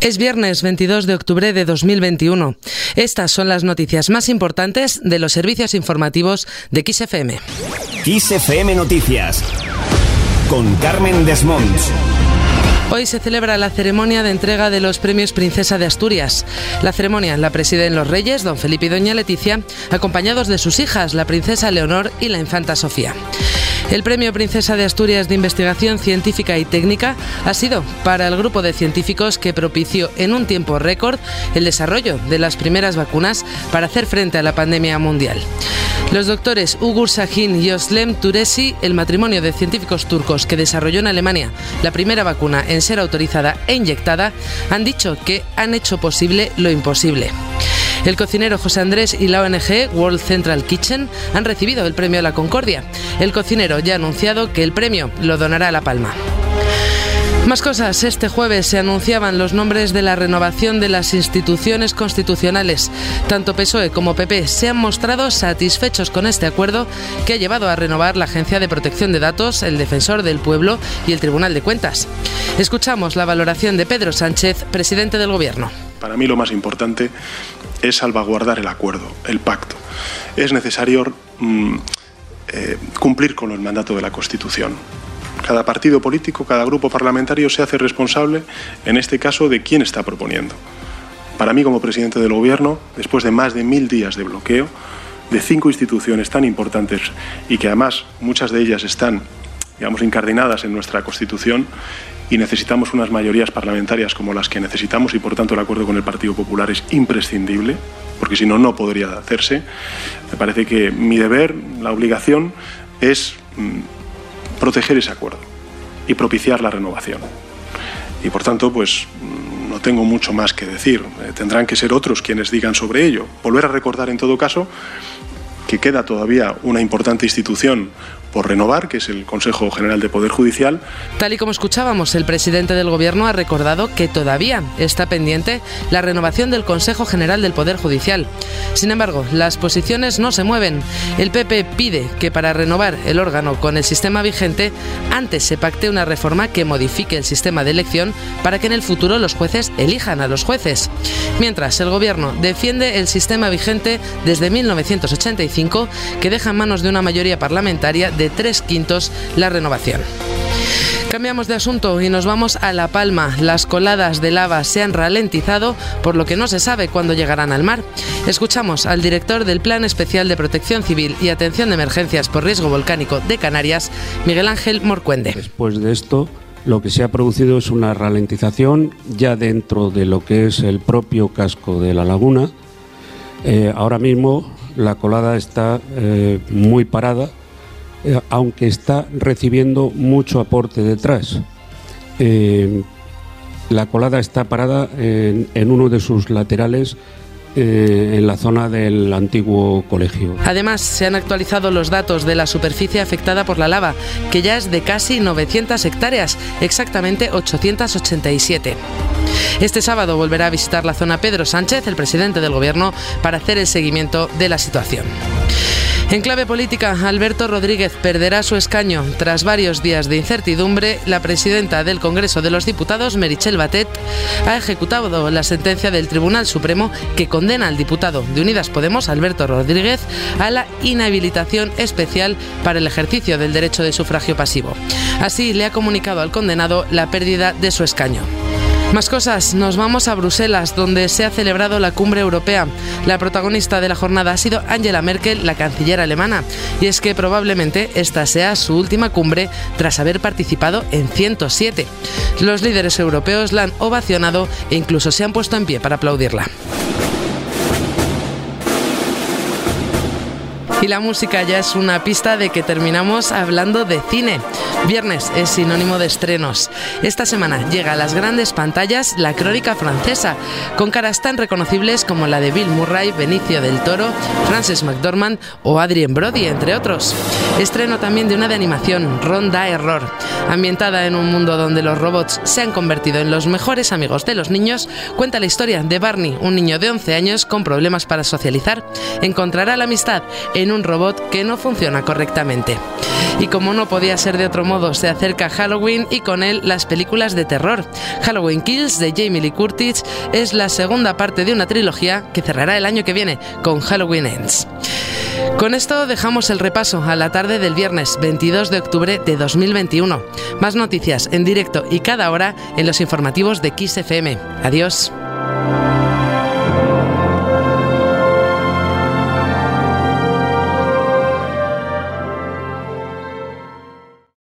Es viernes 22 de octubre de 2021. Estas son las noticias más importantes de los servicios informativos de XFM. XFM Noticias con Carmen Desmonts. Hoy se celebra la ceremonia de entrega de los premios Princesa de Asturias. La ceremonia la presiden los reyes, don Felipe y doña Leticia, acompañados de sus hijas, la princesa Leonor y la infanta Sofía. El premio Princesa de Asturias de Investigación Científica y Técnica ha sido para el grupo de científicos que propició en un tiempo récord el desarrollo de las primeras vacunas para hacer frente a la pandemia mundial. Los doctores Ugur Sahin y Oslem Turesi, el matrimonio de científicos turcos que desarrolló en Alemania la primera vacuna en ser autorizada e inyectada, han dicho que han hecho posible lo imposible. El cocinero José Andrés y la ONG World Central Kitchen han recibido el premio a la Concordia. El cocinero ya ha anunciado que el premio lo donará a La Palma. Más cosas. Este jueves se anunciaban los nombres de la renovación de las instituciones constitucionales. Tanto PSOE como PP se han mostrado satisfechos con este acuerdo que ha llevado a renovar la Agencia de Protección de Datos, el Defensor del Pueblo y el Tribunal de Cuentas. Escuchamos la valoración de Pedro Sánchez, presidente del Gobierno. Para mí lo más importante es salvaguardar el acuerdo, el pacto. Es necesario mm, eh, cumplir con el mandato de la Constitución. Cada partido político, cada grupo parlamentario se hace responsable, en este caso, de quién está proponiendo. Para mí, como presidente del Gobierno, después de más de mil días de bloqueo, de cinco instituciones tan importantes y que además muchas de ellas están, digamos, incardinadas en nuestra Constitución y necesitamos unas mayorías parlamentarias como las que necesitamos y por tanto el acuerdo con el Partido Popular es imprescindible, porque si no, no podría hacerse. Me parece que mi deber, la obligación, es mm, proteger ese acuerdo y propiciar la renovación. Y por tanto, pues no tengo mucho más que decir. Eh, tendrán que ser otros quienes digan sobre ello. Volver a recordar en todo caso que queda todavía una importante institución por renovar, que es el Consejo General de Poder Judicial. Tal y como escuchábamos, el presidente del Gobierno ha recordado que todavía está pendiente la renovación del Consejo General del Poder Judicial. Sin embargo, las posiciones no se mueven. El PP pide que para renovar el órgano con el sistema vigente, antes se pacte una reforma que modifique el sistema de elección para que en el futuro los jueces elijan a los jueces. Mientras, el Gobierno defiende el sistema vigente desde 1985, que deja en manos de una mayoría parlamentaria de tres quintos la renovación. Cambiamos de asunto y nos vamos a La Palma. Las coladas de lava se han ralentizado, por lo que no se sabe cuándo llegarán al mar. Escuchamos al director del Plan Especial de Protección Civil y Atención de Emergencias por Riesgo Volcánico de Canarias, Miguel Ángel Morcuende. Después de esto, lo que se ha producido es una ralentización ya dentro de lo que es el propio casco de la laguna. Eh, ahora mismo la colada está eh, muy parada eh, aunque está recibiendo mucho aporte detrás. Eh, la colada está parada en, uno de sus laterales eh, en la zona del antiguo colegio. Además, se han actualizado los datos de la superficie afectada por la lava, que ya es de casi 900 hectáreas, exactamente 887. Este sábado volverá a visitar la zona Pedro Sánchez, el presidente del Gobierno, para hacer el seguimiento de la situación. En clave política, Alberto Rodríguez perderá su escaño. Tras varios días de incertidumbre, la presidenta del Congreso de los Diputados, Merichel Batet, ha ejecutado la sentencia del Tribunal Supremo que condena al diputado de Unidas Podemos, Alberto Rodríguez, a la inhabilitación especial para el ejercicio del derecho de sufragio pasivo. Así le ha comunicado al condenado la pérdida de su escaño. Más cosas, nos vamos a Bruselas, donde se ha celebrado la cumbre europea. La protagonista de la jornada ha sido Angela Merkel, la canciller alemana, y es que probablemente esta sea su última cumbre tras haber participado en 107. Los líderes europeos la han ovacionado e incluso se han puesto en pie para aplaudirla. Y la música ya es una pista de que terminamos hablando de cine. Viernes es sinónimo de estrenos. Esta semana llega a las grandes pantallas La Crónica Francesa, con caras tan reconocibles como la de Bill Murray, Benicio del Toro, Frances McDormand o Adrien Brody, entre otros. Estreno también de una de animación, Ronda Error. Ambientada en un mundo donde los robots se han convertido en los mejores amigos de los niños, cuenta la historia de Barney, un niño de 11 años con problemas para socializar. Encontrará la amistad en un robot que no funciona correctamente. Y como no podía ser de otro modo, se acerca Halloween y con él las películas de terror. Halloween Kills de Jamie Lee Curtis es la segunda parte de una trilogía que cerrará el año que viene con Halloween Ends. Con esto dejamos el repaso a la tarde del viernes 22 de octubre de 2021. Más noticias en directo y cada hora en los informativos de XFM. Adiós.